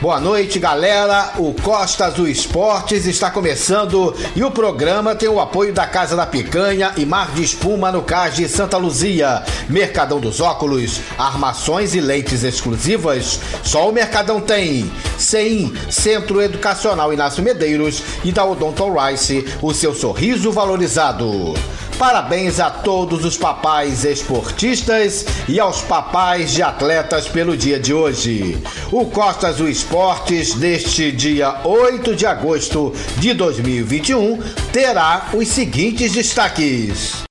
Boa noite, galera. O Costa Azul Esportes está começando e o programa tem o apoio da Casa da Picanha e Mar de Espuma no Cais de Santa Luzia, Mercadão dos Óculos, armações e lentes exclusivas. Só o Mercadão tem. CEIM, Centro Educacional Inácio Medeiros e da Odonton Rice, o seu sorriso valorizado. Parabéns a todos os papais esportistas e aos papais de atletas pelo dia de hoje. O Costa Azul Esportes, deste dia 8 de agosto de 2021, terá os seguintes destaques.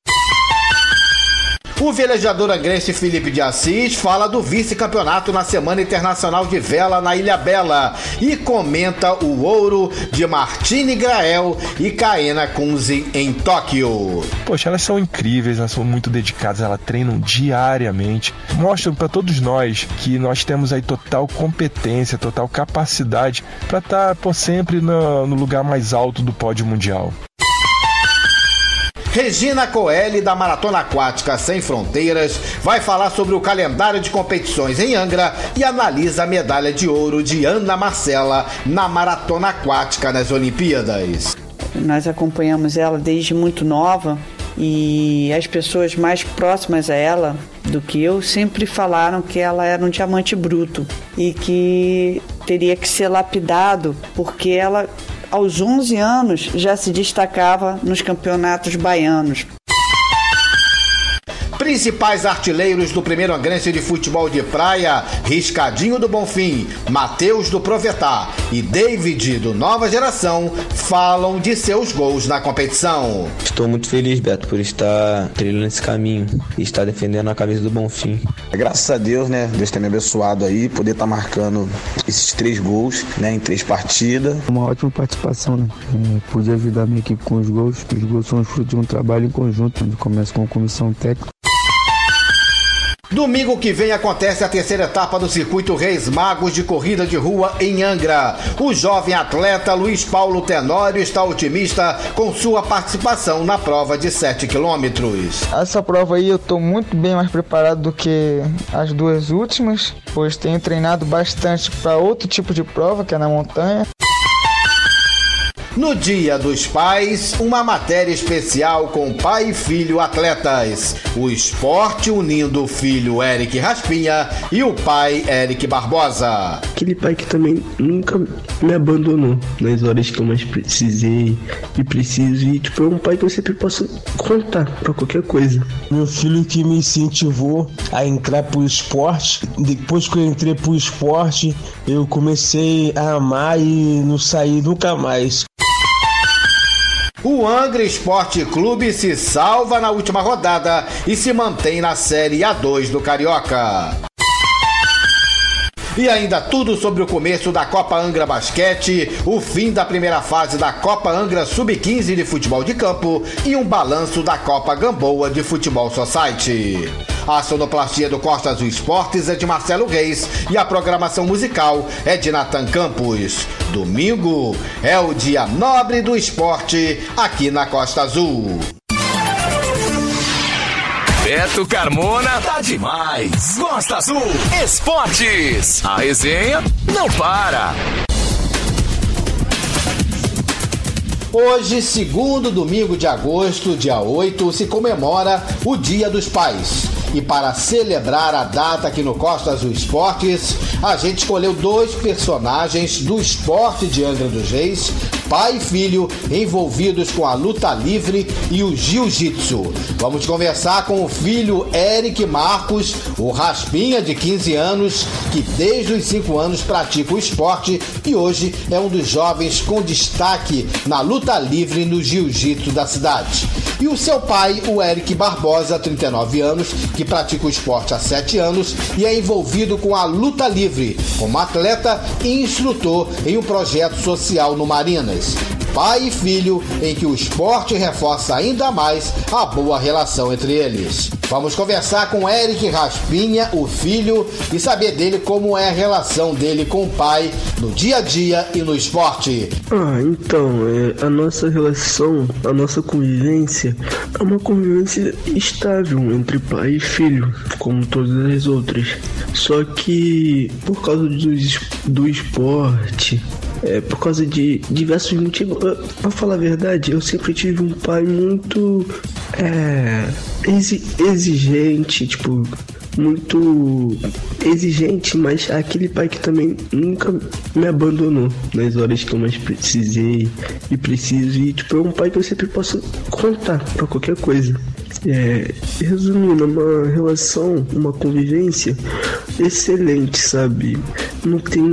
O velejador angrense Felipe de Assis fala do vice-campeonato na Semana Internacional de Vela na Ilha Bela e comenta o ouro de Martine Grael e Kaena Kunze em Tóquio. Poxa, elas são incríveis, elas são muito dedicadas, elas treinam diariamente, mostram para todos nós que nós temos aí total competência, total capacidade para estar tá, sempre no, no lugar mais alto do pódio mundial. Regina Coelho, da Maratona Aquática Sem Fronteiras, vai falar sobre o calendário de competições em Angra e analisa a medalha de ouro de Ana Marcela na Maratona Aquática nas Olimpíadas. Nós acompanhamos ela desde muito nova e as pessoas mais próximas a ela do que eu sempre falaram que ela era um diamante bruto e que teria que ser lapidado porque ela aos 11 anos já se destacava nos campeonatos baianos. Principais artilheiros do primeiro angrense de futebol de praia, Riscadinho do Bonfim, Matheus do Provetar e David do Nova Geração, falam de seus gols na competição. Estou muito feliz, Beto, por estar trilhando esse caminho e estar defendendo a camisa do Bonfim. Graças a Deus, né? Deus tem me abençoado aí, poder estar marcando esses três gols, né? Em três partidas. Uma ótima participação, né? É, pude ajudar a minha equipe com os gols. Os gols são fruto de um trabalho em conjunto, onde começa com a comissão técnica. Domingo que vem acontece a terceira etapa do circuito Reis Magos de corrida de rua em Angra. O jovem atleta Luiz Paulo Tenório está otimista com sua participação na prova de 7 quilômetros. Essa prova aí eu estou muito bem mais preparado do que as duas últimas, pois tenho treinado bastante para outro tipo de prova, que é na montanha. No Dia dos Pais, uma matéria especial com pai e filho atletas. O esporte unindo o filho Eric Raspinha e o pai Eric Barbosa. Aquele pai que também nunca me abandonou nas horas que eu mais precisei e preciso. E tipo, é um pai que eu sempre posso contar pra qualquer coisa. Meu filho que me incentivou a entrar pro esporte. Depois que eu entrei pro esporte, eu comecei a amar e não saí nunca mais. O Angra Esporte Clube se salva na última rodada e se mantém na Série A2 do Carioca. E ainda tudo sobre o começo da Copa Angra Basquete, o fim da primeira fase da Copa Angra Sub-15 de futebol de campo e um balanço da Copa Gamboa de Futebol Society. A sonoplastia do Costa Azul Esportes é de Marcelo Reis e a programação musical é de Natan Campos. Domingo é o dia nobre do esporte aqui na Costa Azul. Beto Carmona tá demais. Costa Azul Esportes. A resenha não para. Hoje, segundo domingo de agosto, dia 8, se comemora o Dia dos Pais. E para celebrar a data aqui no Costa Azul Esportes, a gente escolheu dois personagens do esporte de Angra dos Reis, pai e filho, envolvidos com a luta livre e o jiu-jitsu. Vamos conversar com o filho Eric Marcos, o Raspinha de 15 anos, que desde os 5 anos pratica o esporte e hoje é um dos jovens com destaque na luta livre no jiu-jitsu da cidade. E o seu pai, o Eric Barbosa, 39 anos, que pratica o esporte há 7 anos e é envolvido com a luta livre, como atleta e instrutor em um projeto social no Marinas. Pai e filho em que o esporte reforça ainda mais a boa relação entre eles. Vamos conversar com Eric Raspinha, o filho, e saber dele como é a relação dele com o pai no dia a dia e no esporte. Ah, então, é, a nossa relação, a nossa convivência é uma convivência estável entre pai e filho, como todas as outras. Só que por causa do, do esporte, é, por causa de diversos motivos. Pra falar a verdade, eu sempre tive um pai muito é, exigente, tipo, muito exigente, mas aquele pai que também nunca me abandonou nas horas que eu mais precisei e preciso. E tipo, é um pai que eu sempre posso contar pra qualquer coisa. É, resumindo, uma relação, uma convivência excelente, sabe? Não tem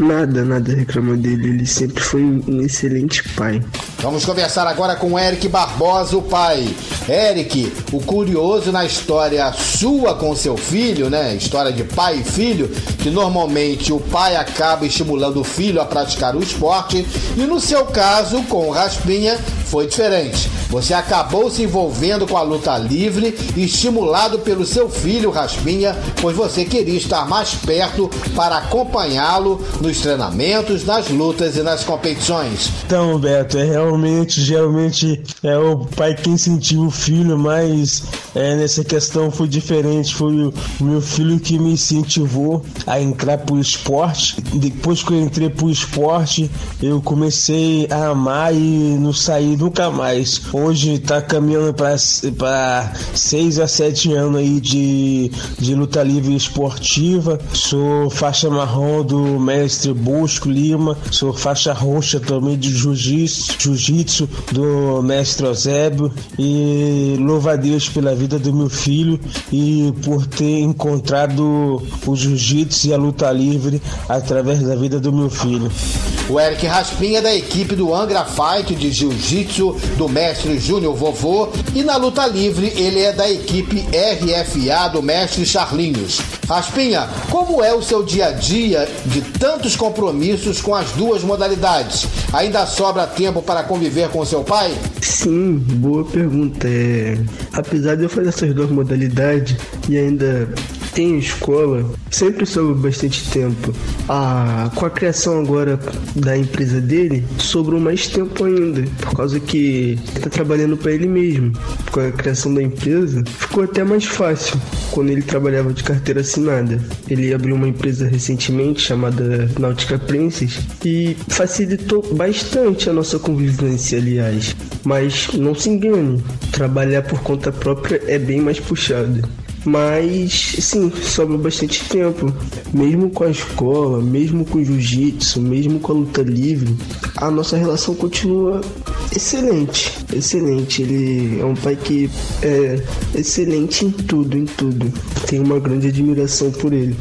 nada, nada a reclamar dele. Ele sempre foi um excelente pai. Vamos conversar agora com Eric Barbosa, o pai. Eric, o curioso na história sua com seu filho, né? História de pai e filho, que normalmente o pai acaba estimulando o filho a praticar o esporte, e no seu caso, com Raspinha, foi diferente. Você acabou se envolvendo com a luta livre, estimulado pelo seu filho Raspinha, pois você queria estar mais perto para acompanhá-lo nos treinamentos, nas lutas e nas competições. Então, Beto, é realmente, geralmente é o pai que incentiva o filho, mas é, nessa questão foi diferente. Foi o meu filho que me incentivou a entrar pro esporte. Depois que eu entrei pro esporte, eu comecei a amar e não saí nunca mais. Hoje tá caminhando para 6 a 7 anos aí de, de luta livre esportiva. Sou faixa marrom do mestre Bosco Lima. Sou faixa roxa também de jiu-jitsu, jiu-jitsu do mestre Eusébio. E louva a Deus pela vida do meu filho e por ter encontrado o jiu-jitsu e a luta livre através da vida do meu filho. O Eric Raspinha da equipe do Angra Fight de Jiu-Jitsu do mestre Júnior Vovô e na luta livre ele é da equipe RFA do mestre Charlinhos. Raspinha, como é o seu dia a dia de tantos compromissos com as duas modalidades? Ainda sobra tempo para conviver com seu pai? Sim, boa pergunta. É... Apesar de eu fazer essas duas modalidades e ainda tem escola, sempre sobrou bastante tempo. Ah, com a criação agora da empresa dele, sobrou mais tempo ainda, por causa que está trabalhando para ele mesmo. Com a criação da empresa, ficou até mais fácil quando ele trabalhava de carteira assinada. Ele abriu uma empresa recentemente chamada Náutica Princess e facilitou bastante a nossa convivência, aliás. Mas não se engane, trabalhar por conta própria é bem mais puxado. Mas, sim, sobra bastante tempo. Mesmo com a escola, mesmo com o jiu-jitsu, mesmo com a luta livre, a nossa relação continua excelente. Excelente. Ele é um pai que é excelente em tudo, em tudo. Tenho uma grande admiração por ele.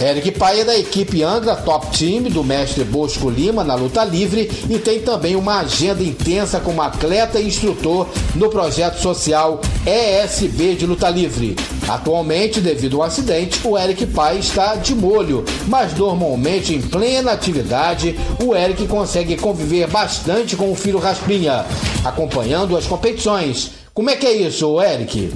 Eric Pai é da equipe Angra Top Team do mestre Bosco Lima na luta livre e tem também uma agenda intensa como atleta e instrutor no projeto social ESB de luta livre. Atualmente, devido ao acidente, o Eric Pai está de molho, mas normalmente em plena atividade, o Eric consegue conviver bastante com o filho Raspinha, acompanhando as competições. Como é que é isso, Eric?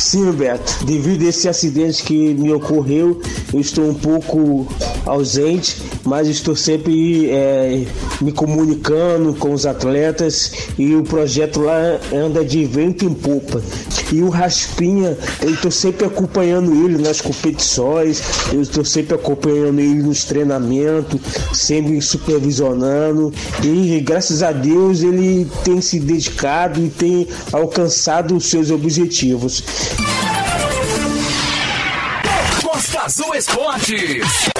Sim, Beto. Devido a esse acidente que me ocorreu, eu estou um pouco ausente, mas estou sempre é, me comunicando com os atletas e o projeto lá anda de vento em popa. E o Raspinha, eu estou sempre acompanhando ele nas competições, eu estou sempre acompanhando ele nos treinamentos, sempre supervisionando. E graças a Deus ele tem se dedicado e tem alcançado os seus objetivos. Costa Azul Esportes.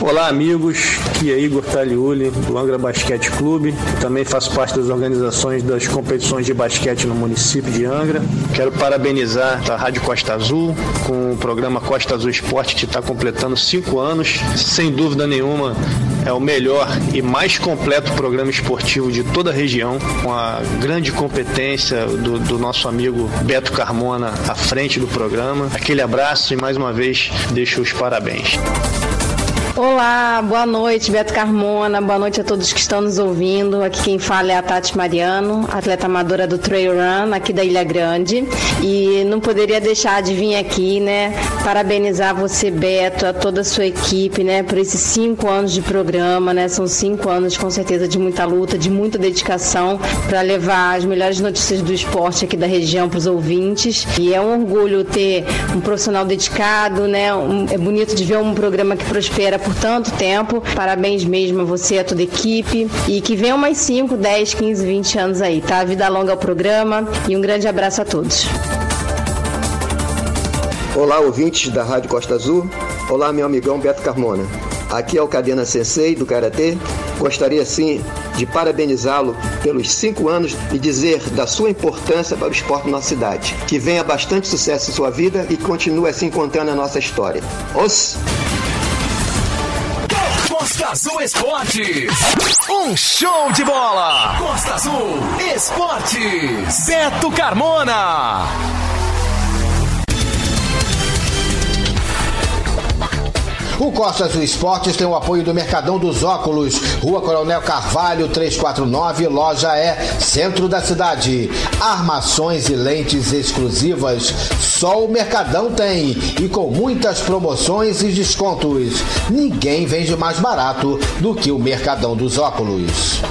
Olá, amigos. Aqui é Igor Taliuli, do Angra Basquete Clube. Também faço parte das organizações das competições de basquete no município de Angra. Quero parabenizar a Rádio Costa Azul com o programa Costa Azul Esporte, que está completando cinco anos. Sem dúvida nenhuma, é o melhor e mais completo programa esportivo de toda a região, com a grande competência do, do nosso amigo Beto Carmona à frente do programa. Aquele abraço e mais uma vez deixo os parabéns. Olá, boa noite, Beto Carmona. Boa noite a todos que estão nos ouvindo. Aqui quem fala é a Tati Mariano, atleta amadora do Trail Run aqui da Ilha Grande. E não poderia deixar de vir aqui, né? Parabenizar você, Beto, a toda a sua equipe, né? Por esses cinco anos de programa, né? São cinco anos, com certeza, de muita luta, de muita dedicação para levar as melhores notícias do esporte aqui da região para os ouvintes. E é um orgulho ter um profissional dedicado, né? Um, é bonito de ver um programa que prospera por tanto tempo. Parabéns mesmo a você, a toda a equipe. E que venham mais 5, 10, 15, 20 anos aí, tá? Vida longa ao programa e um grande abraço a todos. Olá, ouvintes da Rádio Costa Azul. Olá, meu amigão Beto Carmona. Aqui é o Cadena Sensei do Karatê. Gostaria sim de parabenizá-lo pelos cinco anos e dizer da sua importância para o esporte na nossa cidade. Que venha bastante sucesso em sua vida e continue assim contando a nossa história. Os Costa Azul Esportes. Um show de bola. Costa Azul Esportes. Beto Carmona. O Costa Azul Esportes tem o apoio do Mercadão dos Óculos, Rua Coronel Carvalho 349, loja é centro da cidade. Armações e lentes exclusivas, só o Mercadão tem e com muitas promoções e descontos. Ninguém vende mais barato do que o Mercadão dos Óculos.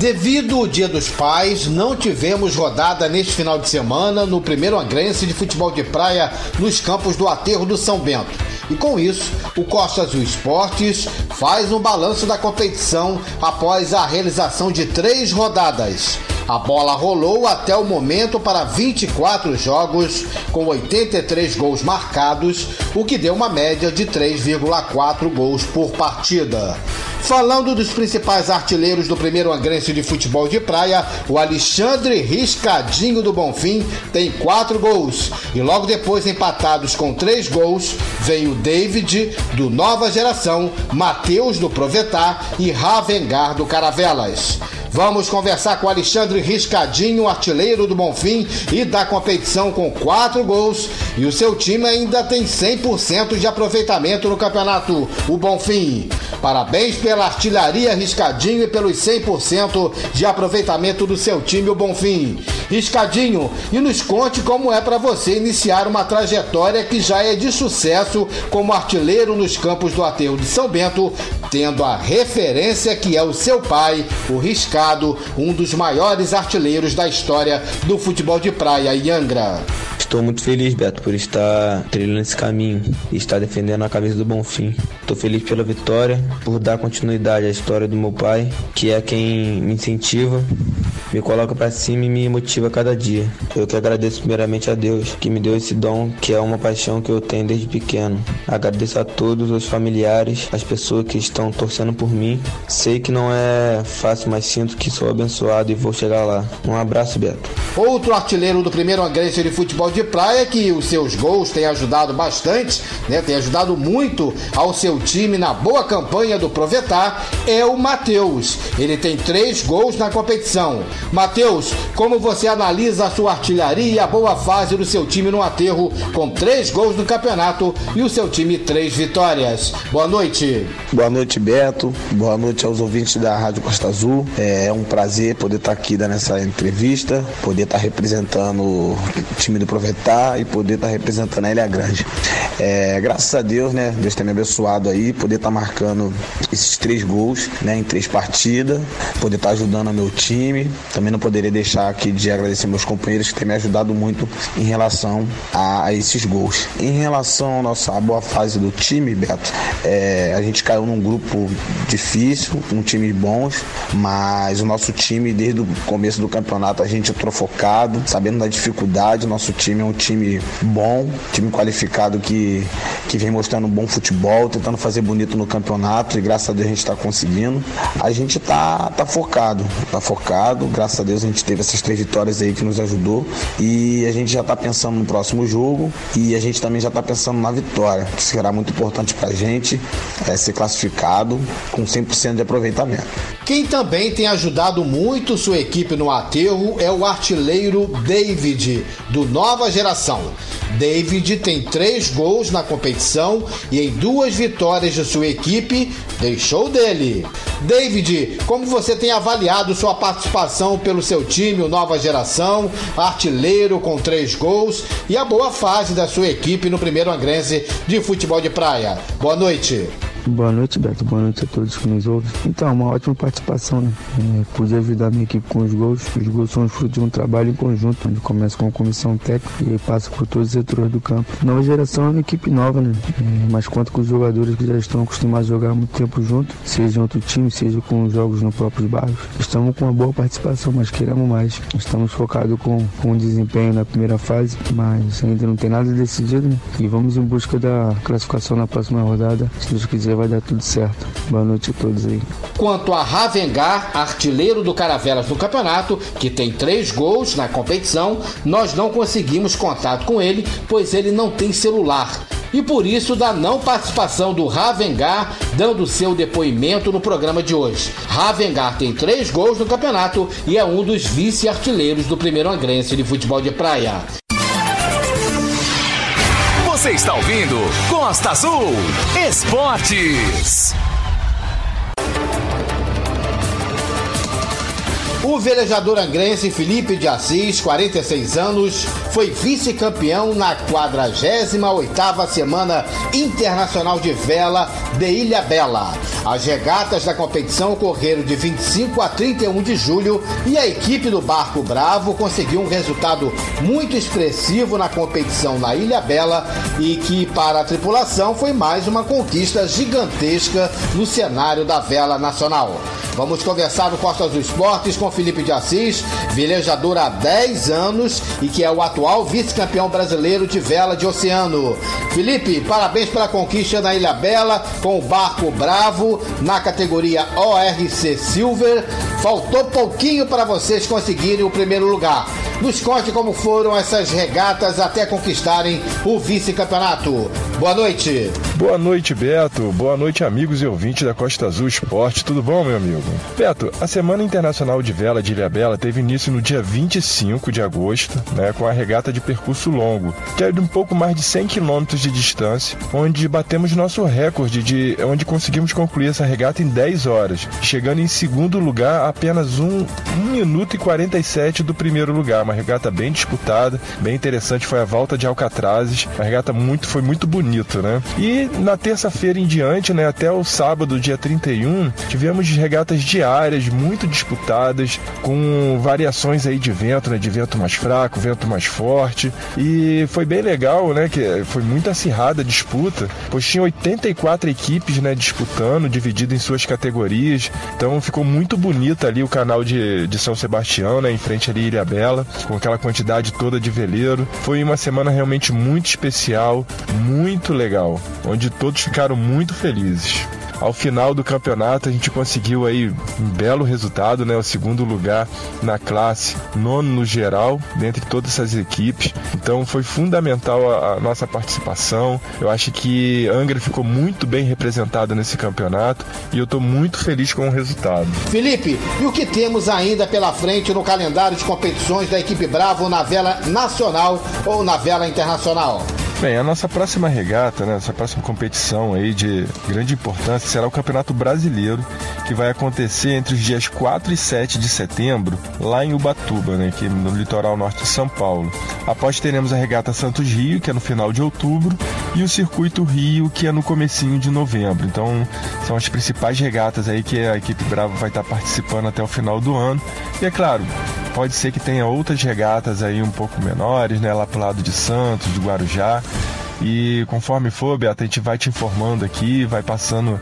Devido ao Dia dos Pais, não tivemos rodada neste final de semana no primeiro angrense de futebol de praia nos campos do Aterro do São Bento. E com isso, o Costa Azul Esportes faz um balanço da competição após a realização de três rodadas. A bola rolou até o momento para 24 jogos, com 83 gols marcados, o que deu uma média de 3,4 gols por partida. Falando dos principais artilheiros do primeiro angrense de futebol de praia, o Alexandre Riscadinho do Bonfim tem quatro gols. E logo depois, empatados com três gols, vem o David do Nova Geração, Matheus do Provetar e Ravengar do Caravelas. Vamos conversar com Alexandre Riscadinho, artilheiro do Bonfim e da competição com quatro gols. E o seu time ainda tem 100% de aproveitamento no campeonato, o Bonfim. Parabéns pela artilharia Riscadinho e pelos 100% de aproveitamento do seu time, o Bonfim. Riscadinho, e nos conte como é para você iniciar uma trajetória que já é de sucesso como artilheiro nos campos do Aterro de São Bento, tendo a referência que é o seu pai, o Riscadinho um dos maiores artilheiros da história do futebol de praia em Angra. Estou muito feliz, Beto, por estar trilhando esse caminho e estar defendendo a camisa do Bonfim. Estou feliz pela vitória, por dar continuidade à história do meu pai, que é quem me incentiva, me coloca para cima e me motiva cada dia. Eu que agradeço primeiramente a Deus, que me deu esse dom, que é uma paixão que eu tenho desde pequeno. Agradeço a todos os familiares, as pessoas que estão torcendo por mim. Sei que não é fácil, mas sinto que sou abençoado e vou chegar lá. Um abraço, Beto. Outro artilheiro do primeiro angrense de futebol de praia que os seus gols têm ajudado bastante, né? Tem ajudado muito ao seu time na boa campanha do Provetar é o Matheus. Ele tem três gols na competição. Matheus, como você analisa a sua artilharia e a boa fase do seu time no aterro com três gols no campeonato e o seu time três vitórias? Boa noite. Boa noite, Beto. Boa noite aos ouvintes da Rádio Costa Azul. É um prazer poder estar aqui dando essa entrevista, poder estar representando o time do Provetar e poder estar representando a Ilha Grande. É, graças a Deus, né? Deus tem me abençoado aí, poder estar marcando esses três gols, né? Em três partidas, poder estar ajudando o meu time. Também não poderia deixar aqui de agradecer meus companheiros que têm me ajudado muito em relação a, a esses gols. Em relação à nossa boa fase do time, Beto, é, a gente caiu num grupo difícil, um time bons, mas o nosso time, desde o começo do campeonato, a gente entrou focado, sabendo da dificuldade. Nosso time é um time bom, time qualificado que, que vem mostrando bom futebol, tentando fazer bonito no campeonato e graças a Deus a gente está conseguindo. A gente tá, tá focado, tá focado. Graças a Deus a gente teve essas três vitórias aí que nos ajudou e a gente já tá pensando no próximo jogo e a gente também já tá pensando na vitória, que será muito importante pra gente é, ser classificado com 100% de aproveitamento. Quem também tem ajudado muito sua equipe no aterro é o artilheiro David, do Nova nova geração. David tem três gols na competição e em duas vitórias de sua equipe deixou dele. David, como você tem avaliado sua participação pelo seu time, o Nova Geração, artilheiro com três gols e a boa fase da sua equipe no primeiro angrense de futebol de praia? Boa noite. Boa noite, Beto. Boa noite a todos que nos ouvem. Então, uma ótima participação, né? É, pude ajudar minha equipe com os gols. Os gols são fruto de um trabalho em conjunto, onde começa com a comissão técnica e passa por todos os setores do campo. Nova geração é uma equipe nova, né? É, mas conta com os jogadores que já estão acostumados a jogar muito tempo junto, seja em outro time, seja com jogos no próprio bairro. Estamos com uma boa participação, mas queremos mais. Estamos focados com, com o desempenho na primeira fase, mas ainda não tem nada decidido, né? E vamos em busca da classificação na próxima rodada, se Deus quiser vai dar tudo certo. Boa noite a todos aí. Quanto a Ravengar, artilheiro do Caravelas no campeonato, que tem três gols na competição, nós não conseguimos contato com ele, pois ele não tem celular. E por isso da não participação do Ravengar dando seu depoimento no programa de hoje. Ravengar tem três gols no campeonato e é um dos vice-artilheiros do primeiro angrense de futebol de praia. Você está ouvindo Costa Azul Esportes. O velejador angrense Felipe de Assis, 46 anos, foi vice-campeão na 48ª Semana Internacional de Vela de Ilha Bela. As regatas da competição ocorreram de 25 a 31 de julho e a equipe do Barco Bravo conseguiu um resultado muito expressivo na competição na Ilha Bela e que para a tripulação foi mais uma conquista gigantesca no cenário da vela nacional. Vamos conversar no Costa dos Esportes com Felipe de Assis, velejador há 10 anos e que é o atual vice-campeão brasileiro de vela de oceano. Felipe, parabéns pela conquista na Ilha Bela com o barco Bravo na categoria ORC Silver. Faltou pouquinho para vocês conseguirem o primeiro lugar. Nos conte como foram essas regatas até conquistarem o vice-campeonato. Boa noite. Boa noite, Beto. Boa noite, amigos e ouvintes da Costa Azul Esporte. Tudo bom, meu amigo? Beto, a Semana Internacional de Vela de Ilhabela teve início no dia 25 de agosto, né, com a regata de percurso longo, que é de um pouco mais de 100 quilômetros de distância, onde batemos nosso recorde de onde conseguimos concluir essa regata em 10 horas, chegando em segundo lugar apenas 1, 1 minuto e 47 do primeiro lugar. Uma regata bem disputada, bem interessante, foi a volta de Alcatrazes. A regata muito, foi muito bonito, né? E na terça-feira em diante, né, até o sábado, dia 31, tivemos regatas diárias muito disputadas, com variações aí de vento, né, de vento mais fraco, vento mais forte. E foi bem legal, né, que foi muito acirrada a disputa, pois tinha 84 equipes, né, disputando, dividido em suas categorias. Então ficou muito bonita ali o canal de, de São Sebastião, né, em frente ali Ilha Bela, com aquela quantidade toda de veleiro. Foi uma semana realmente muito especial, muito legal, onde todos ficaram muito felizes. Ao final do campeonato a gente conseguiu aí um belo resultado, né? O segundo lugar na classe, nono no geral, dentre todas essas equipes. Então foi fundamental a, a nossa participação. Eu acho que Angra ficou muito bem representada nesse campeonato e eu estou muito feliz com o resultado. Felipe, e o que temos ainda pela frente no calendário de competições da equipe Bravo na vela nacional ou na vela internacional? Bem, a nossa próxima regata, né, nossa próxima competição aí de grande importância será o Campeonato Brasileiro, que vai acontecer entre os dias 4 e 7 de setembro, lá em Ubatuba, né, aqui no litoral norte de São Paulo. Após teremos a regata Santos Rio, que é no final de outubro, e o Circuito Rio, que é no comecinho de novembro. Então, são as principais regatas aí que a equipe Bravo vai estar participando até o final do ano. E é claro, pode ser que tenha outras regatas aí um pouco menores, né, lá pro lado de Santos, de Guarujá. E conforme for, Beata, a gente vai te informando aqui, vai passando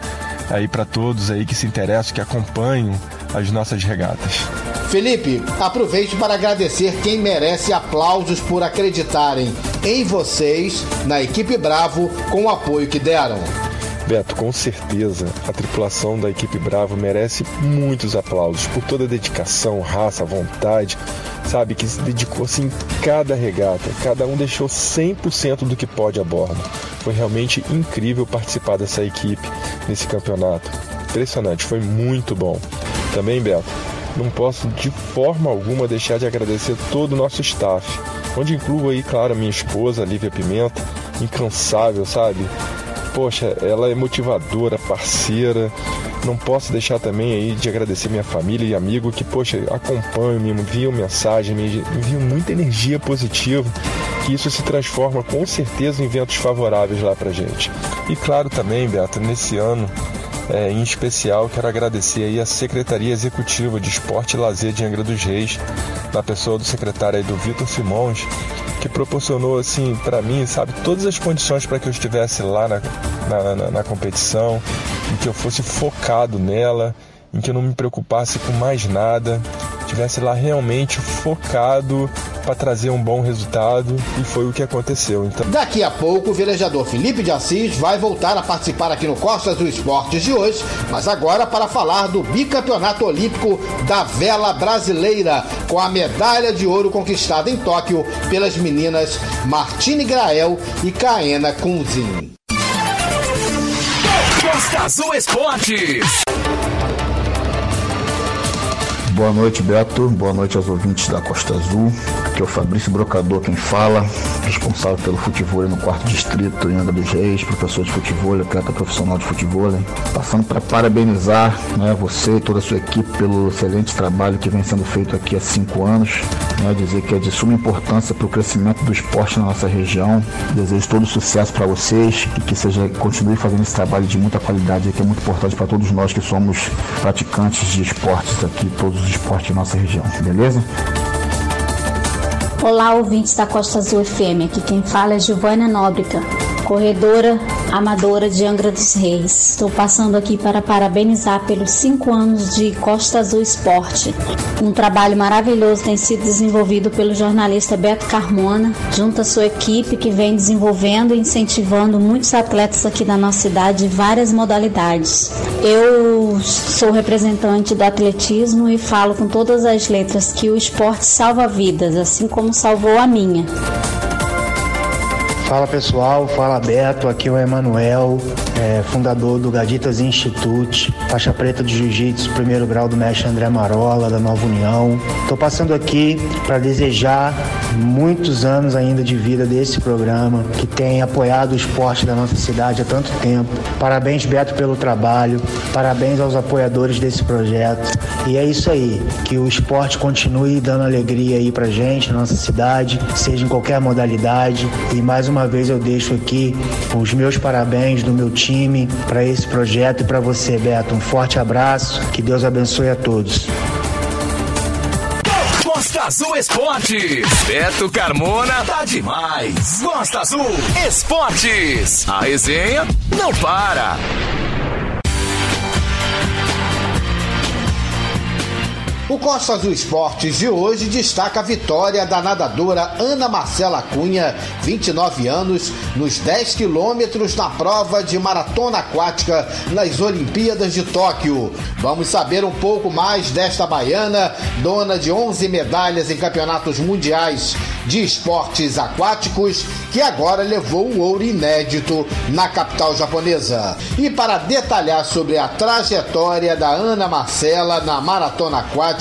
aí para todos aí que se interessam, que acompanham as nossas regatas. Felipe, aproveite para agradecer quem merece aplausos por acreditarem em vocês, na equipe Bravo, com o apoio que deram. Beto, com certeza a tripulação da equipe Bravo merece muitos aplausos por toda a dedicação, raça, vontade, sabe, que se dedicou assim cada regata, cada um deixou 100% do que pode a bordo. Foi realmente incrível participar dessa equipe nesse campeonato. Impressionante, foi muito bom. Também, Beto, não posso de forma alguma deixar de agradecer todo o nosso staff, onde incluo aí, claro, minha esposa, Lívia Pimenta, incansável, sabe? Poxa, ela é motivadora, parceira. Não posso deixar também aí de agradecer minha família e amigo que, poxa, acompanham, me enviam mensagem, me enviam muita energia positiva, que isso se transforma com certeza em ventos favoráveis lá pra gente. E claro também, Beto, nesse ano é, em especial, quero agradecer aí a Secretaria Executiva de Esporte e Lazer de Angra dos Reis, na pessoa do secretário aí do Vitor Simões, que proporcionou assim para mim, sabe, todas as condições para que eu estivesse lá na, na, na, na competição, em que eu fosse focado nela, em que eu não me preocupasse com mais nada, tivesse lá realmente focado para trazer um bom resultado e foi o que aconteceu. Então, daqui a pouco o velejador Felipe de Assis vai voltar a participar aqui no Costas do Esportes de hoje, mas agora para falar do bicampeonato olímpico da vela brasileira com a medalha de ouro conquistada em Tóquio pelas meninas Martine Grael e Caena Kunzin. Costa Azul Esportes. Boa noite, Beto. Boa noite aos ouvintes da Costa Azul. Aqui é o Fabrício Brocador quem fala, responsável pelo futebol no quarto distrito em Angra dos Reis, professor de futebol, atleta profissional de futebol. Passando para parabenizar né, você e toda a sua equipe pelo excelente trabalho que vem sendo feito aqui há cinco anos. Né, dizer que é de suma importância para o crescimento do esporte na nossa região. Desejo todo sucesso para vocês e que seja continue fazendo esse trabalho de muita qualidade que é muito importante para todos nós que somos praticantes de esportes aqui, todos os esportes na nossa região. Beleza? Olá, ouvintes da Costa Azul FM. Aqui quem fala é Giovânia Nóbrega, corredora amadora de Angra dos Reis. Estou passando aqui para parabenizar pelos cinco anos de Costa Azul Esporte. Um trabalho maravilhoso tem sido desenvolvido pelo jornalista Beto Carmona, junto à sua equipe que vem desenvolvendo e incentivando muitos atletas aqui da nossa cidade de várias modalidades. Eu sou representante do atletismo e falo com todas as letras que o esporte salva vidas, assim como salvou a minha. Fala pessoal, fala Beto, aqui é o Emanuel, é, fundador do Gaditas Institute, faixa preta de Jiu-Jitsu, primeiro grau do mestre André Marola, da Nova União. Estou passando aqui para desejar muitos anos ainda de vida desse programa, que tem apoiado o esporte da nossa cidade há tanto tempo. Parabéns, Beto, pelo trabalho, parabéns aos apoiadores desse projeto. E é isso aí, que o esporte continue dando alegria aí pra gente, na nossa cidade, seja em qualquer modalidade. E mais uma vez eu deixo aqui os meus parabéns do meu time para esse projeto e para você, Beto. Um forte abraço, que Deus abençoe a todos. Costa Azul Esportes. Beto Carmona tá demais. Costa Azul Esportes. A resenha não para. O Costa Azul Esportes de hoje destaca a vitória da nadadora Ana Marcela Cunha, 29 anos, nos 10 quilômetros na prova de maratona aquática nas Olimpíadas de Tóquio. Vamos saber um pouco mais desta baiana, dona de 11 medalhas em campeonatos mundiais de esportes aquáticos, que agora levou um ouro inédito na capital japonesa. E para detalhar sobre a trajetória da Ana Marcela na maratona aquática,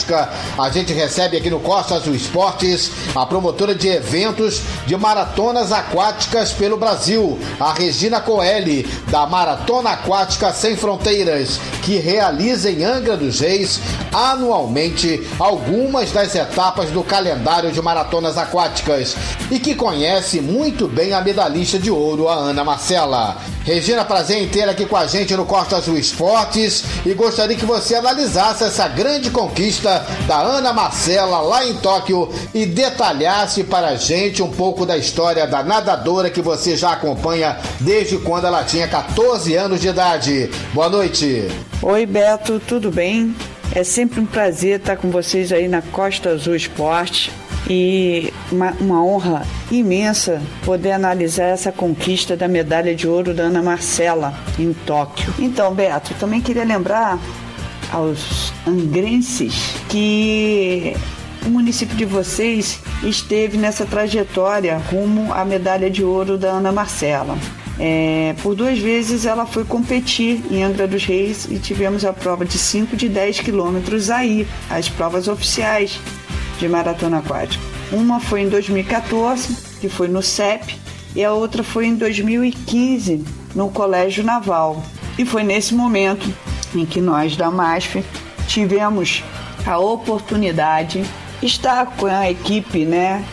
a gente recebe aqui no Costa Azul Esportes a promotora de eventos de maratonas aquáticas pelo Brasil, a Regina Coelho, da Maratona Aquática Sem Fronteiras, que realiza em Angra dos Reis anualmente algumas das etapas do calendário de maratonas aquáticas e que conhece muito bem a medalhista de ouro, a Ana Marcela. Regina, prazer em ter aqui com a gente no Costa Azul Esportes e gostaria que você analisasse essa grande conquista da Ana Marcela lá em Tóquio e detalhasse para a gente um pouco da história da nadadora que você já acompanha desde quando ela tinha 14 anos de idade. Boa noite. Oi, Beto, tudo bem? É sempre um prazer estar com vocês aí na Costa Azul Esporte e uma, uma, honra imensa poder analisar essa conquista da medalha de ouro da Ana Marcela em Tóquio. Então, Beto, também queria lembrar aos angrenses que o município de vocês esteve nessa trajetória rumo à medalha de ouro da Ana Marcela. É, por duas vezes ela foi competir em Angra dos Reis e tivemos a prova de 5 de 10 quilômetros aí, as provas oficiais de maratona aquática. Uma foi em 2014, que foi no CEP, e a outra foi em 2015, no Colégio Naval. E foi nesse momento em que nós da MASF tivemos a oportunidade de estar com a equipe né,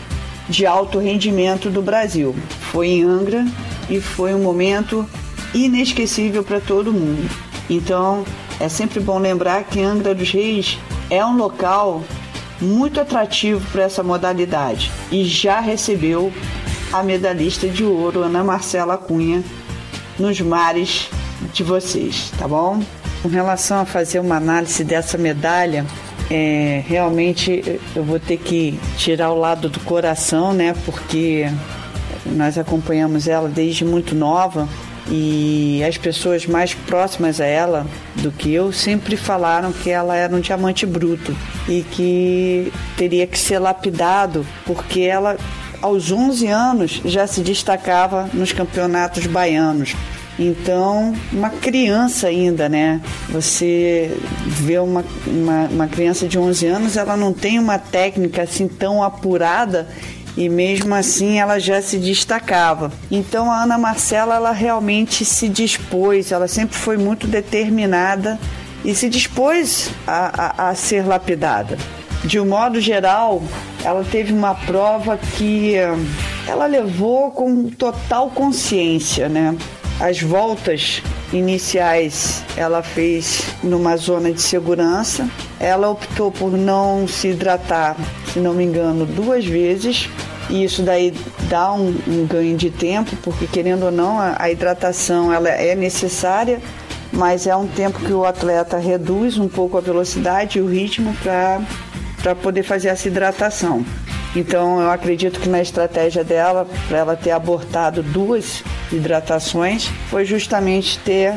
de alto rendimento do Brasil. Foi em Angra e foi um momento inesquecível para todo mundo. Então, é sempre bom lembrar que Angra dos Reis é um local muito atrativo para essa modalidade e já recebeu a medalhista de ouro Ana Marcela Cunha nos mares de vocês, tá bom? Com relação a fazer uma análise dessa medalha, é, realmente eu vou ter que tirar o lado do coração, né? Porque nós acompanhamos ela desde muito nova e as pessoas mais próximas a ela do que eu sempre falaram que ela era um diamante bruto e que teria que ser lapidado porque ela aos 11 anos já se destacava nos campeonatos baianos. Então, uma criança ainda, né? Você vê uma, uma, uma, criança de 11 anos, ela não tem uma técnica assim tão apurada e mesmo assim ela já se destacava. Então a Ana Marcela ela realmente se dispôs, ela sempre foi muito determinada e se dispôs a, a, a ser lapidada. De um modo geral, ela teve uma prova que eh, ela levou com total consciência, né? As voltas iniciais ela fez numa zona de segurança. Ela optou por não se hidratar, se não me engano, duas vezes. E isso daí dá um, um ganho de tempo, porque querendo ou não, a, a hidratação ela é necessária, mas é um tempo que o atleta reduz um pouco a velocidade e o ritmo para poder fazer essa hidratação. Então eu acredito que na estratégia dela, para ela ter abortado duas hidratações, foi justamente ter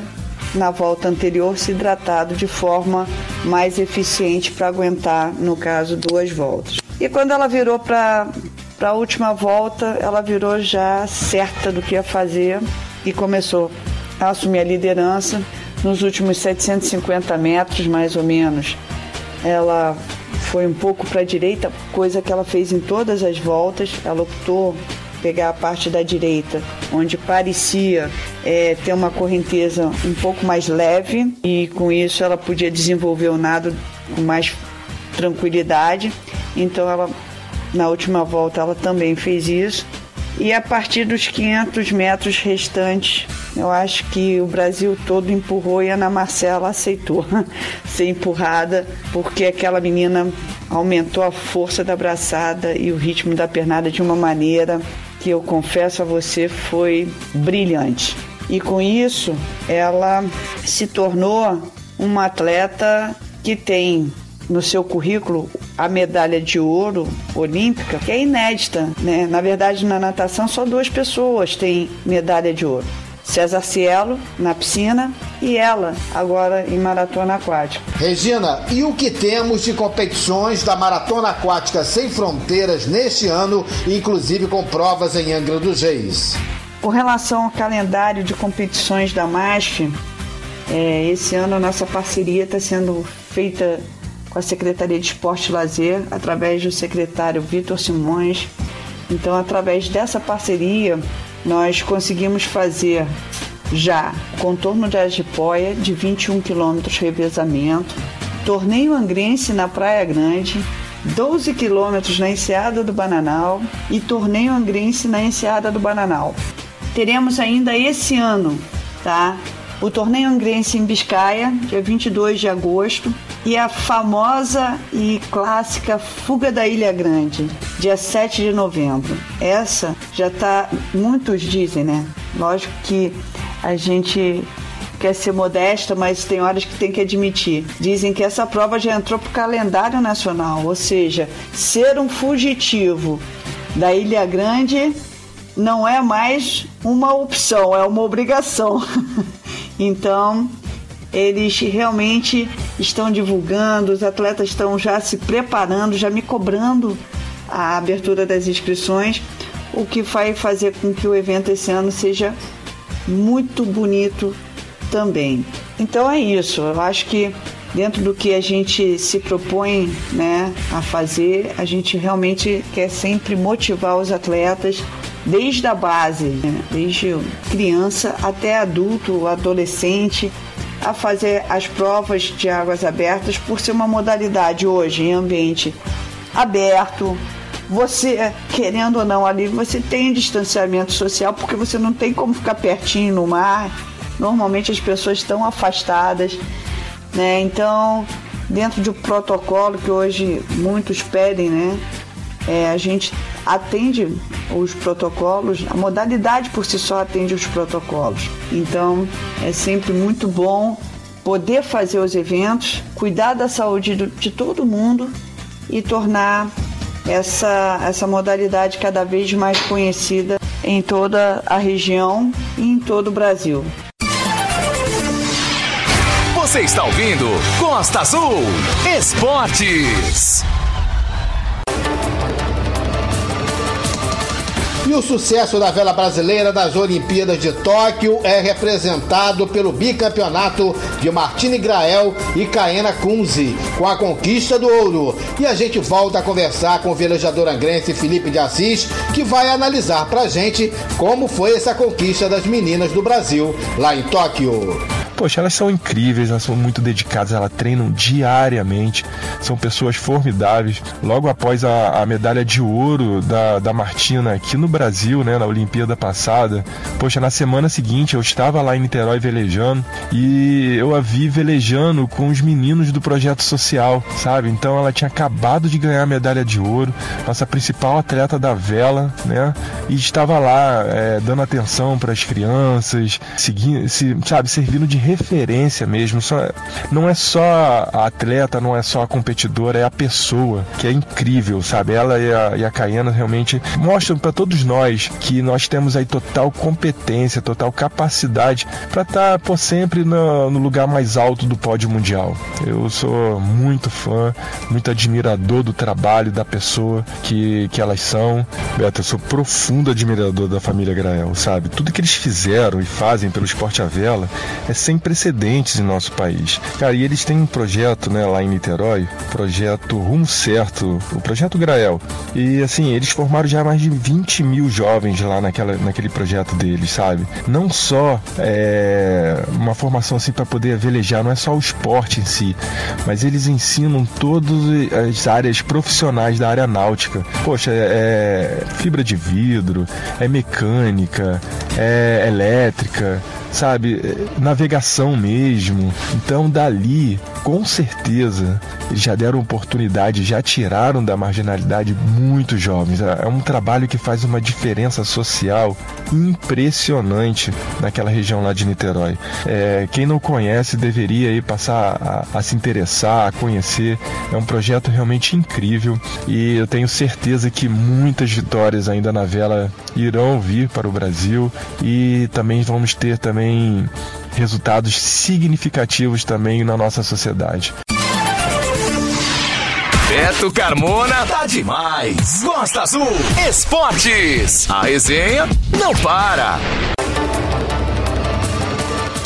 na volta anterior se hidratado de forma mais eficiente para aguentar, no caso, duas voltas. E quando ela virou para a última volta, ela virou já certa do que ia fazer e começou a assumir a liderança nos últimos 750 metros, mais ou menos. Ela foi um pouco para a direita, coisa que ela fez em todas as voltas. Ela optou pegar a parte da direita, onde parecia é, ter uma correnteza um pouco mais leve e com isso ela podia desenvolver o nado com mais tranquilidade. Então ela na última volta ela também fez isso. E a partir dos 500 metros restantes, eu acho que o Brasil todo empurrou e a Ana Marcela aceitou ser empurrada, porque aquela menina aumentou a força da braçada e o ritmo da pernada de uma maneira que eu confesso a você foi brilhante. E com isso, ela se tornou uma atleta que tem no seu currículo a medalha de ouro olímpica, que é inédita, né? Na verdade, na natação só duas pessoas têm medalha de ouro. César Cielo na piscina e ela agora em maratona aquática. Regina, e o que temos de competições da maratona aquática sem fronteiras neste ano, inclusive com provas em Angra dos Reis? Com relação ao calendário de competições da MASF, é, esse ano a nossa parceria está sendo feita com a Secretaria de Esporte e Lazer, através do secretário Vitor Simões. Então, através dessa parceria, nós conseguimos fazer já contorno de Agipóia de 21 quilômetros revezamento, torneio angrense na Praia Grande, 12 quilômetros na Enseada do Bananal e torneio angrense na Enseada do Bananal. Teremos ainda esse ano, tá? O torneio angrense em Biscaia, dia 22 de agosto, e a famosa e clássica Fuga da Ilha Grande, dia 7 de novembro. Essa já tá, muitos dizem, né? Lógico que a gente quer ser modesta, mas tem horas que tem que admitir. Dizem que essa prova já entrou para o calendário nacional, ou seja, ser um fugitivo da Ilha Grande não é mais uma opção, é uma obrigação. então, eles realmente estão divulgando, os atletas estão já se preparando, já me cobrando a abertura das inscrições, o que vai fazer com que o evento esse ano seja muito bonito também. Então é isso, eu acho que dentro do que a gente se propõe né, a fazer, a gente realmente quer sempre motivar os atletas desde a base, né, desde criança até adulto, adolescente, a fazer as provas de águas abertas por ser uma modalidade hoje em ambiente aberto. Você, querendo ou não, ali você tem distanciamento social porque você não tem como ficar pertinho no mar. Normalmente as pessoas estão afastadas, né? Então, dentro de um protocolo que hoje muitos pedem, né? É, a gente atende os protocolos, a modalidade por si só atende os protocolos. Então é sempre muito bom poder fazer os eventos, cuidar da saúde de todo mundo e tornar essa, essa modalidade cada vez mais conhecida em toda a região e em todo o Brasil. Você está ouvindo Costa Azul Esportes. E o sucesso da vela brasileira das Olimpíadas de Tóquio é representado pelo bicampeonato de Martine Grael e Caena Kunze, com a conquista do ouro. E a gente volta a conversar com o velejador angrense Felipe de Assis, que vai analisar pra gente como foi essa conquista das meninas do Brasil lá em Tóquio. Poxa, elas são incríveis, elas são muito dedicadas, elas treinam diariamente, são pessoas formidáveis. Logo após a, a medalha de ouro da, da Martina aqui no Brasil, né, na Olimpíada passada, poxa, na semana seguinte eu estava lá em Niterói velejando e eu a vi velejando com os meninos do projeto social, sabe? Então ela tinha acabado de ganhar a medalha de ouro, nossa principal atleta da vela, né? E estava lá é, dando atenção para as crianças, seguindo, se, sabe, servindo de referência mesmo. Só, não é só a atleta, não é só a competidora, é a pessoa, que é incrível, sabe? Ela e a, Caiana realmente mostram para todos nós que nós temos aí total competência, total capacidade para estar tá, sempre no, no lugar mais alto do pódio mundial. Eu sou muito fã, muito admirador do trabalho da pessoa que, que elas são. Beto, eu sou profundo admirador da família Grael, sabe? Tudo que eles fizeram e fazem pelo esporte à vela é sem precedentes em nosso país. Cara, e eles têm um projeto, né, lá em Niterói, projeto Rumo Certo, o projeto Grael. E assim, eles formaram já mais de 20 mil jovens lá naquela, naquele projeto deles, sabe? Não só é, uma formação assim para poder velejar, não é só o esporte em si, mas eles ensinam todas as áreas profissionais da área náutica. Poxa, é, é fibra de vidro, é mecânica, é elétrica, sabe? Navegação mesmo. Então, dali, com certeza, já deram oportunidade, já tiraram da marginalidade muitos jovens. É um trabalho que faz uma diferença social impressionante naquela região lá de Niterói. É, quem não conhece deveria aí passar a, a se interessar, a conhecer. É um projeto realmente incrível e eu tenho certeza que muitas vitórias ainda na vela irão vir para o Brasil e também vamos ter também resultados significativos também na nossa sociedade. Beto Carmona tá demais. Costa Azul Esportes. A resenha não para.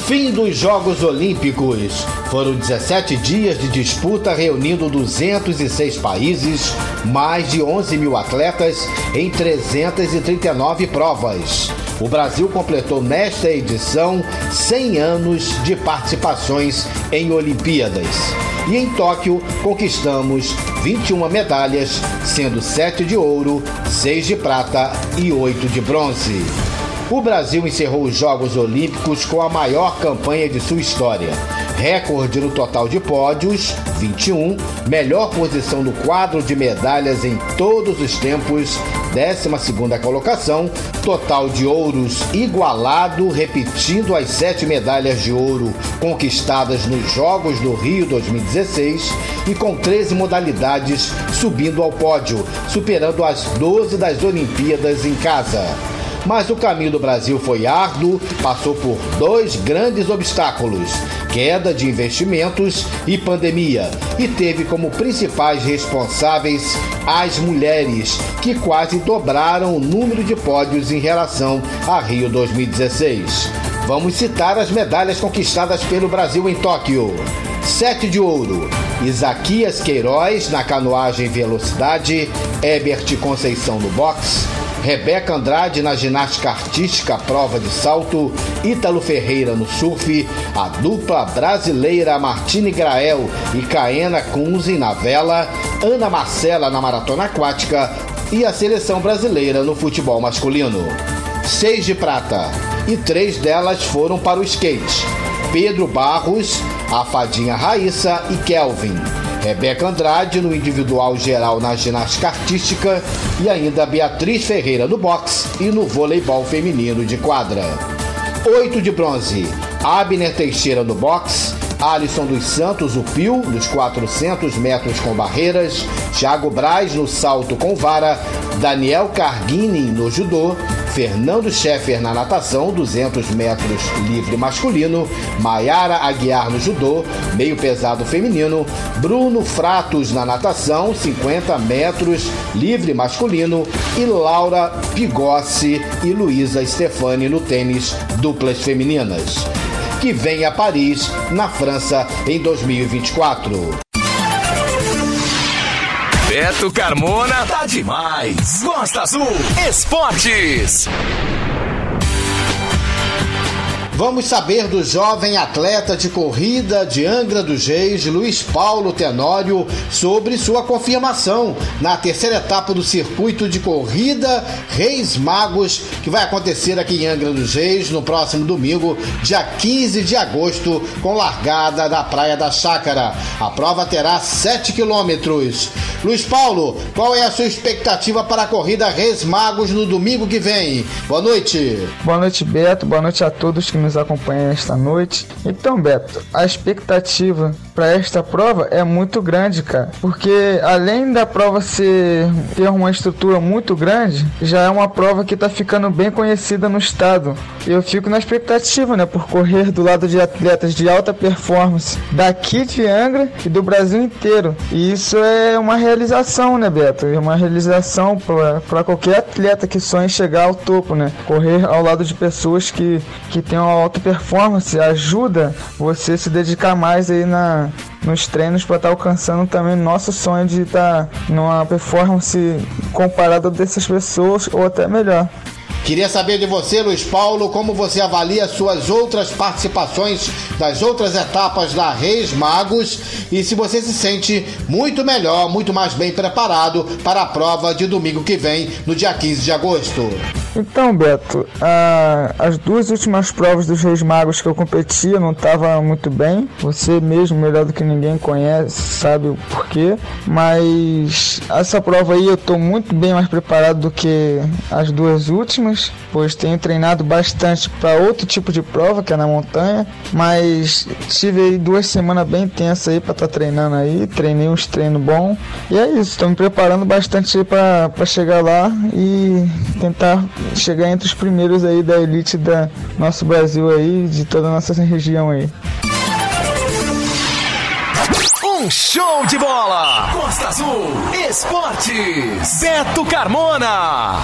Fim dos Jogos Olímpicos. Foram 17 dias de disputa reunindo 206 países, mais de 11 mil atletas em 339 provas. O Brasil completou nesta edição 100 anos de participações em Olimpíadas. E em Tóquio conquistamos 21 medalhas, sendo 7 de ouro, 6 de prata e 8 de bronze. O Brasil encerrou os Jogos Olímpicos com a maior campanha de sua história. Recorde no total de pódios, 21, melhor posição no quadro de medalhas em todos os tempos, 12 colocação, total de ouros igualado, repetindo as sete medalhas de ouro conquistadas nos Jogos do Rio 2016 e com 13 modalidades subindo ao pódio, superando as 12 das Olimpíadas em casa. Mas o caminho do Brasil foi árduo, passou por dois grandes obstáculos: queda de investimentos e pandemia, e teve como principais responsáveis as mulheres, que quase dobraram o número de pódios em relação a Rio 2016. Vamos citar as medalhas conquistadas pelo Brasil em Tóquio. Sete de ouro, Isaquias Queiroz na canoagem velocidade, Ebert Conceição no boxe, Rebeca Andrade na ginástica artística prova de salto, Ítalo Ferreira no surf, a dupla brasileira Martine Grael e Caena Kunze na vela, Ana Marcela na maratona aquática e a seleção brasileira no futebol masculino. Seis de prata e três delas foram para o skate. Pedro Barros, a fadinha Raíssa e Kelvin. Rebeca Andrade no individual geral na ginástica artística e ainda Beatriz Ferreira no boxe e no voleibol feminino de quadra. Oito de bronze, Abner Teixeira no boxe, Alisson dos Santos, o Pio, nos 400 metros com barreiras, Thiago Braz no salto com vara, Daniel Carguini no judô, Fernando Scheffer na natação, 200 metros livre masculino, Maiara Aguiar no judô, meio pesado feminino, Bruno Fratos na natação, 50 metros livre masculino e Laura Pigossi e Luísa Stefani no tênis duplas femininas. Que vem a Paris, na França, em 2024. Beto Carmona tá demais. Costa Azul Esportes. Vamos saber do jovem atleta de corrida de Angra dos Reis, Luiz Paulo Tenório, sobre sua confirmação na terceira etapa do circuito de corrida Reis Magos, que vai acontecer aqui em Angra dos Reis no próximo domingo, dia 15 de agosto, com largada da Praia da Chácara. A prova terá 7 quilômetros. Luiz Paulo, qual é a sua expectativa para a corrida Reis Magos no domingo que vem? Boa noite. Boa noite, Beto. Boa noite a todos que nos acompanham esta noite. Então, Beto, a expectativa para esta prova é muito grande, cara, porque além da prova ser ter uma estrutura muito grande, já é uma prova que está ficando bem conhecida no estado. Eu fico na expectativa, né, por correr do lado de atletas de alta performance daqui de Angra e do Brasil inteiro. E isso é uma realização, né, Beto? É uma realização para qualquer atleta que sonha chegar ao topo, né? Correr ao lado de pessoas que, que uma alta performance ajuda você se dedicar mais aí na, nos treinos para estar tá alcançando também nosso sonho de estar tá numa performance comparada dessas pessoas ou até melhor. Queria saber de você, Luiz Paulo, como você avalia suas outras participações das outras etapas da Reis Magos e se você se sente muito melhor, muito mais bem preparado para a prova de domingo que vem, no dia 15 de agosto. Então, Beto, as duas últimas provas dos Reis Magos que eu competi eu não estava muito bem. Você mesmo, melhor do que ninguém conhece, sabe o porquê. Mas essa prova aí eu estou muito bem mais preparado do que as duas últimas, pois tenho treinado bastante para outro tipo de prova, que é na montanha. Mas tive aí duas semanas bem tensas aí para estar tá treinando aí. Treinei uns treinos bons. E é isso, estou me preparando bastante para chegar lá e tentar chegar entre os primeiros aí da elite da nosso Brasil aí, de toda a nossa região aí. Um show de bola! Costa Azul Esportes! Beto Carmona!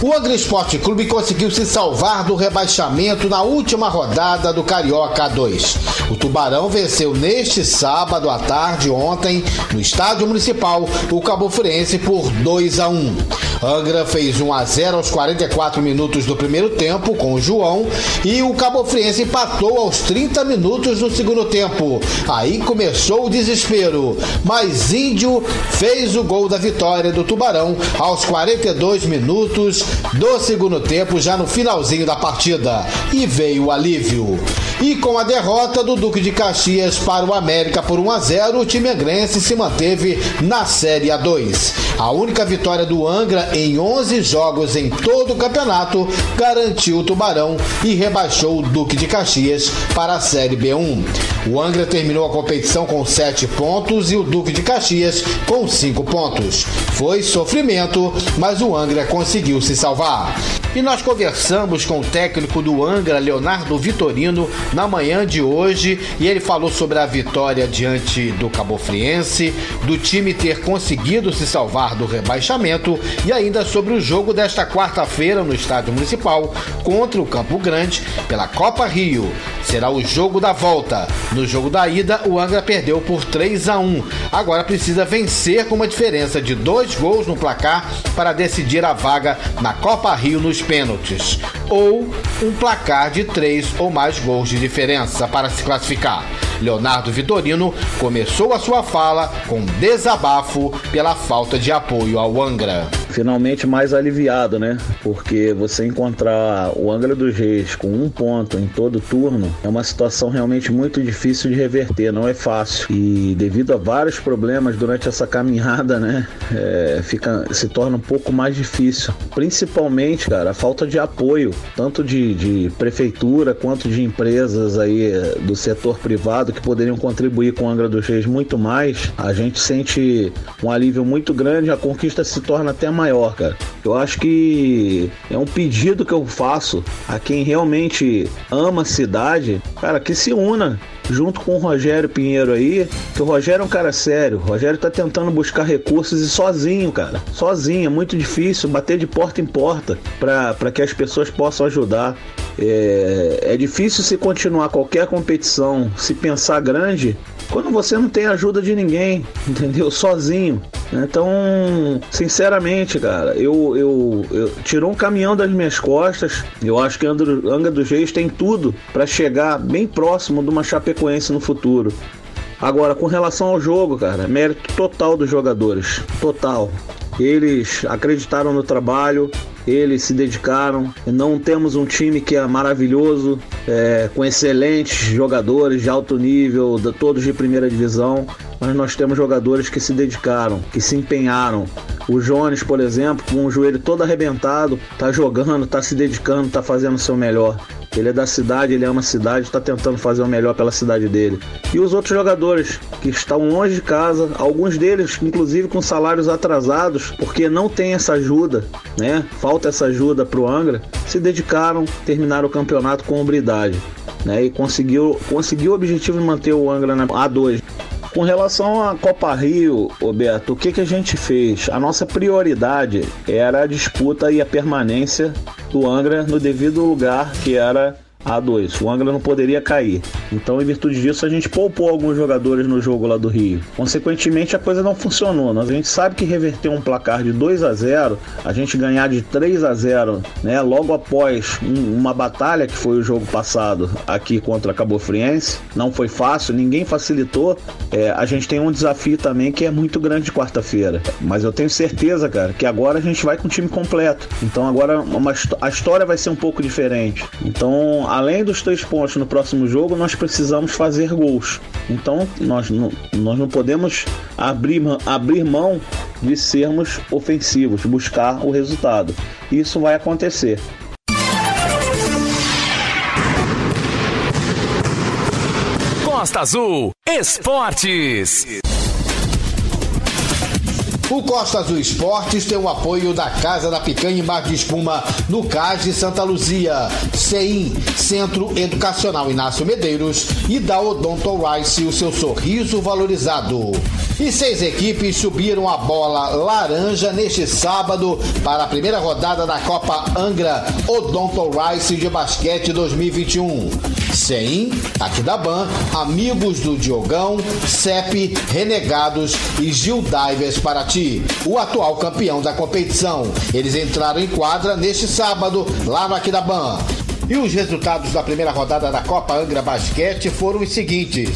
O Angra Esporte Clube conseguiu se salvar do rebaixamento na última rodada do Carioca 2. O Tubarão venceu neste sábado à tarde, ontem, no Estádio Municipal, o Cabo Friense por 2 a 1. Angra fez 1 a 0 aos 44 minutos do primeiro tempo com o João e o Cabo Friense empatou aos 30 minutos do segundo tempo. Aí começou o desespero, mas Índio fez o gol da vitória do Tubarão aos 42 minutos do segundo tempo, já no finalzinho da partida. E veio o alívio. E com a derrota do Duque de Caxias para o América por 1 a 0, o time angrense se manteve na Série A2. A única vitória do Angra em 11 jogos em todo o campeonato garantiu o Tubarão e rebaixou o Duque de Caxias para a Série B1. O Angra terminou a competição com 7 pontos e o Duque de Caxias com 5 pontos. Foi sofrimento, mas o Angra conseguiu se salvar. E nós conversamos com o técnico do Angra, Leonardo Vitorino, na manhã de hoje e ele falou sobre a vitória diante do Cabo Friense, do time ter conseguido se salvar do rebaixamento e ainda sobre o jogo desta quarta-feira no Estádio Municipal contra o Campo Grande pela Copa Rio. Será o jogo da volta. No jogo da ida, o Angra perdeu por 3 a 1. Agora precisa vencer com uma diferença de dois gols no placar para decidir a vaga na Copa Rio nos pênaltis, ou um placar de três ou mais gols de diferença para se classificar. Leonardo Vitorino começou a sua fala com desabafo pela falta de apoio ao Angra. Finalmente mais aliviado, né? Porque você encontrar o Angra dos Reis com um ponto em todo turno é uma situação realmente muito difícil de reverter, não é fácil. E devido a vários problemas durante essa caminhada, né? É, fica, se torna um pouco mais difícil. Principalmente, cara, a falta de apoio, tanto de, de prefeitura quanto de empresas aí é, do setor privado que poderiam contribuir com o Angra dos Reis muito mais. A gente sente um alívio muito grande, a conquista se torna até maior, cara. Eu acho que é um pedido que eu faço a quem realmente ama a cidade, cara, que se una junto com o Rogério Pinheiro aí, que o Rogério é um cara sério. O Rogério tá tentando buscar recursos e sozinho, cara. Sozinho, é muito difícil bater de porta em porta para que as pessoas possam ajudar. É, é difícil se continuar qualquer competição, se pensar grande, quando você não tem ajuda de ninguém, entendeu? Sozinho. Então, sinceramente, cara, eu, eu, eu tirou um caminhão das minhas costas. Eu acho que Anga dos Reis tem tudo para chegar bem próximo de uma Chapecoense no futuro. Agora, com relação ao jogo, cara, mérito total dos jogadores. Total. Eles acreditaram no trabalho, eles se dedicaram. Não temos um time que é maravilhoso, é, com excelentes jogadores de alto nível, todos de primeira divisão, mas nós temos jogadores que se dedicaram, que se empenharam. O Jones, por exemplo, com o joelho todo arrebentado, tá jogando, tá se dedicando, tá fazendo o seu melhor. Ele é da cidade, ele ama a cidade, está tentando fazer o melhor pela cidade dele. E os outros jogadores que estão longe de casa, alguns deles, inclusive, com salários atrasados, porque não tem essa ajuda, né? Falta essa ajuda para o Angra, se dedicaram, terminaram o campeonato com hombridade. Né, e conseguiu, conseguiu o objetivo de manter o Angra na A2. Com relação à Copa Rio, Roberto, o que, que a gente fez? A nossa prioridade era a disputa e a permanência do Angra no devido lugar que era a2. O Angra não poderia cair. Então, em virtude disso, a gente poupou alguns jogadores no jogo lá do Rio. Consequentemente, a coisa não funcionou. Nós, a gente sabe que reverter um placar de 2 a 0, a gente ganhar de 3 a 0, né, logo após um, uma batalha que foi o jogo passado aqui contra a Cabo Friense, não foi fácil, ninguém facilitou. É, a gente tem um desafio também que é muito grande de quarta-feira. Mas eu tenho certeza, cara, que agora a gente vai com o time completo. Então agora uma, a história vai ser um pouco diferente. Então, além dos três pontos no próximo jogo, nós precisamos fazer gols. Então nós não, nós não podemos abrir, abrir mão de sermos ofensivos, buscar o resultado. Isso vai acontecer. Costa Azul Esportes. O Costa Azul Esportes tem o apoio da Casa da Picanha e Mar de Espuma no Cais de Santa Luzia, CEIM, Centro Educacional Inácio Medeiros e da Odonto Rice, o seu sorriso valorizado. E seis equipes subiram a bola laranja neste sábado para a primeira rodada da Copa Angra Odonto Rice de Basquete 2021. CEIM, Ban, Amigos do Diogão, CEP, Renegados e Gil Divers O atual campeão da competição. Eles entraram em quadra neste sábado, lá no Aquidabã. E os resultados da primeira rodada da Copa Angra Basquete foram os seguintes: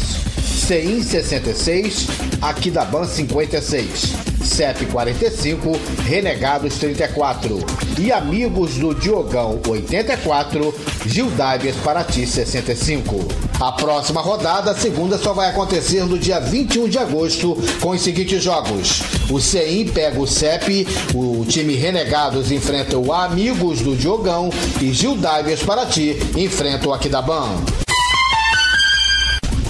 CEIM 66, Aquidaban 56, CEP 45, Renegados 34 e Amigos do Diogão 84, Gil Divers Paraty 65. A próxima rodada, a segunda, só vai acontecer no dia 21 de agosto, com os seguintes jogos. O CEIM pega o CEP, o time Renegados enfrenta o Amigos do Diogão e Gil Divers Paraty enfrenta o Aquidaban.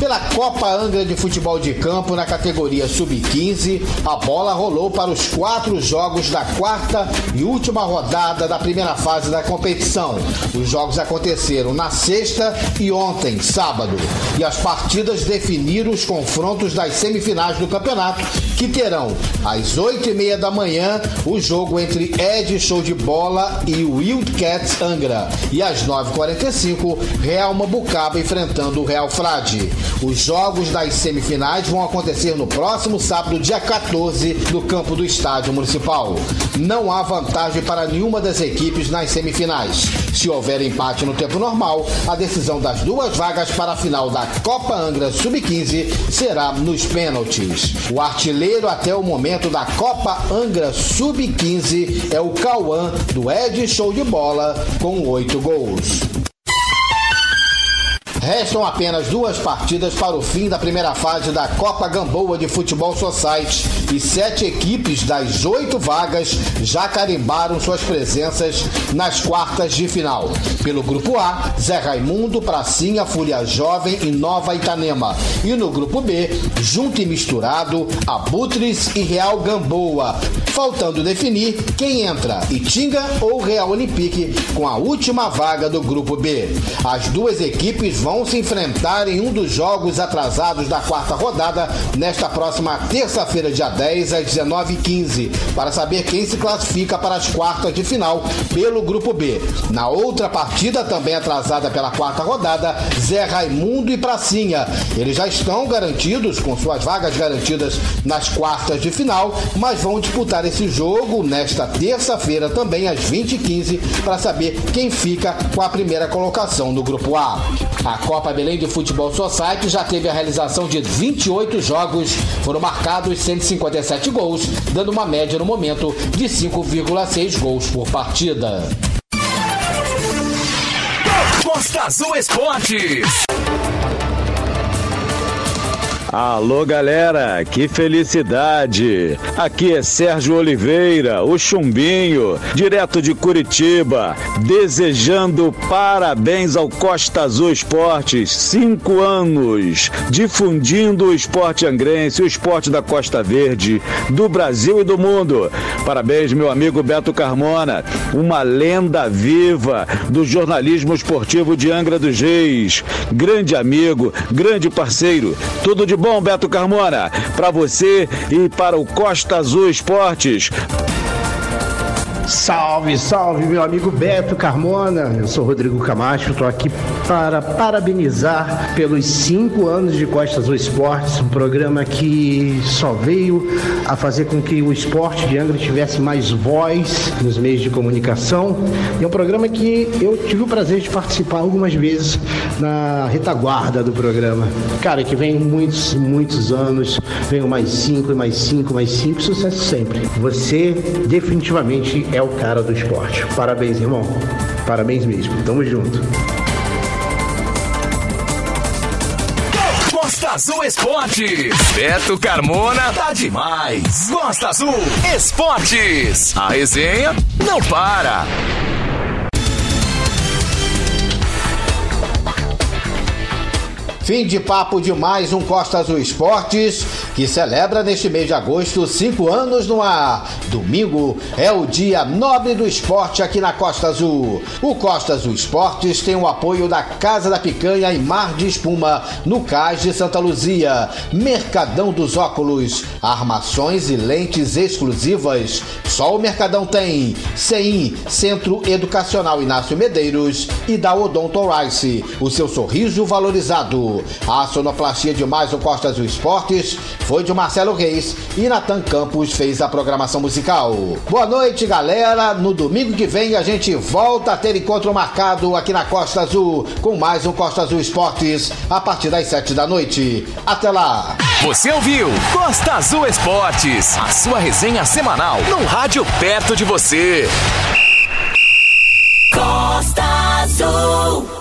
Pela Copa Angra de Futebol de Campo, na categoria Sub-15, a bola rolou para os quatro jogos da quarta e última rodada da primeira fase da competição. Os jogos aconteceram na sexta e ontem, sábado. E as partidas definiram os confrontos das semifinais do campeonato, que terão às oito e meia da manhã o jogo entre Ed Show de Bola e Wildcats Angra. E às 9h45, Real Mabucaba enfrentando o Real Frade. Os jogos das semifinais vão acontecer no próximo sábado, dia 14, no campo do Estádio Municipal. Não há vantagem para nenhuma das equipes nas semifinais. Se houver empate no tempo normal, a decisão das duas vagas para a final da Copa Angra Sub-15 será nos pênaltis. O artilheiro até o momento da Copa Angra Sub-15 é o Cauã do Ed Show de Bola com oito gols. Restam apenas duas partidas para o fim da primeira fase da Copa Gamboa de Futebol Society e sete equipes das oito vagas já carimbaram suas presenças nas quartas de final. Pelo grupo A, Zé Raimundo, Pracinha, Fúria Jovem e Nova Itanema. E no grupo B, junto e misturado, Abutres e Real Gamboa. Faltando definir quem entra, Itinga ou Real Olympique, com a última vaga do grupo B. As duas equipes vão vão se enfrentar em um dos jogos atrasados da quarta rodada nesta próxima terça-feira, dia 10, às 19h15, para saber quem se classifica para as quartas de final pelo Grupo B. Na outra partida, também atrasada pela quarta rodada, Zé Raimundo e Pracinha. Eles já estão garantidos, com suas vagas garantidas nas quartas de final, mas vão disputar esse jogo nesta terça-feira, também às 20h15, para saber quem fica com a primeira colocação no Grupo A. A Copa Belém de Futebol Society já teve a realização de 28 jogos, foram marcados 157 gols, dando uma média no momento de 5,6 gols por partida. Costa Azul Esportes. Alô galera, que felicidade! Aqui é Sérgio Oliveira, o Chumbinho, direto de Curitiba, desejando parabéns ao Costa Azul Esportes, cinco anos, difundindo o esporte angrense, o esporte da Costa Verde, do Brasil e do mundo. Parabéns, meu amigo Beto Carmona, uma lenda viva do jornalismo esportivo de Angra dos Reis, grande amigo, grande parceiro, tudo de bom, Beto Carmona, para você e para o Costa Azul Esportes. Salve, salve, meu amigo Beto Carmona. Eu sou Rodrigo Camacho, estou aqui para parabenizar pelos cinco anos de Costa Azul Esportes, um programa que só veio a fazer com que o esporte de Angra tivesse mais voz nos meios de comunicação. E é um programa que eu tive o prazer de participar algumas vezes na retaguarda do programa. Cara, que vem muitos, muitos anos, venham mais cinco, mais cinco, mais cinco, sucesso sempre. Você definitivamente é o cara do esporte. Parabéns, irmão. Parabéns mesmo. Tamo junto. Costa Azul Esportes. Beto Carmona tá demais. Costa Azul Esportes. A resenha não para. Fim de papo de mais um Costa Azul Esportes, que celebra neste mês de agosto cinco anos no ar. Domingo é o dia nobre do esporte aqui na Costa Azul. O Costa Azul Esportes tem o apoio da Casa da Picanha e Mar de Espuma, no Cais de Santa Luzia. Mercadão dos Óculos, armações e lentes exclusivas. Só o Mercadão tem. CEIM, Centro Educacional Inácio Medeiros e da Odonto Rice, o seu sorriso valorizado. A sonoplastia de mais o Costa Azul Esportes foi de Marcelo Reis e Natan Campos fez a programação musical. Boa noite, galera. No domingo que vem a gente volta a ter encontro marcado aqui na Costa Azul com mais um Costa Azul Esportes a partir das sete da noite. Até lá. Você ouviu Costa Azul Esportes, a sua resenha semanal num rádio perto de você. Costa Azul.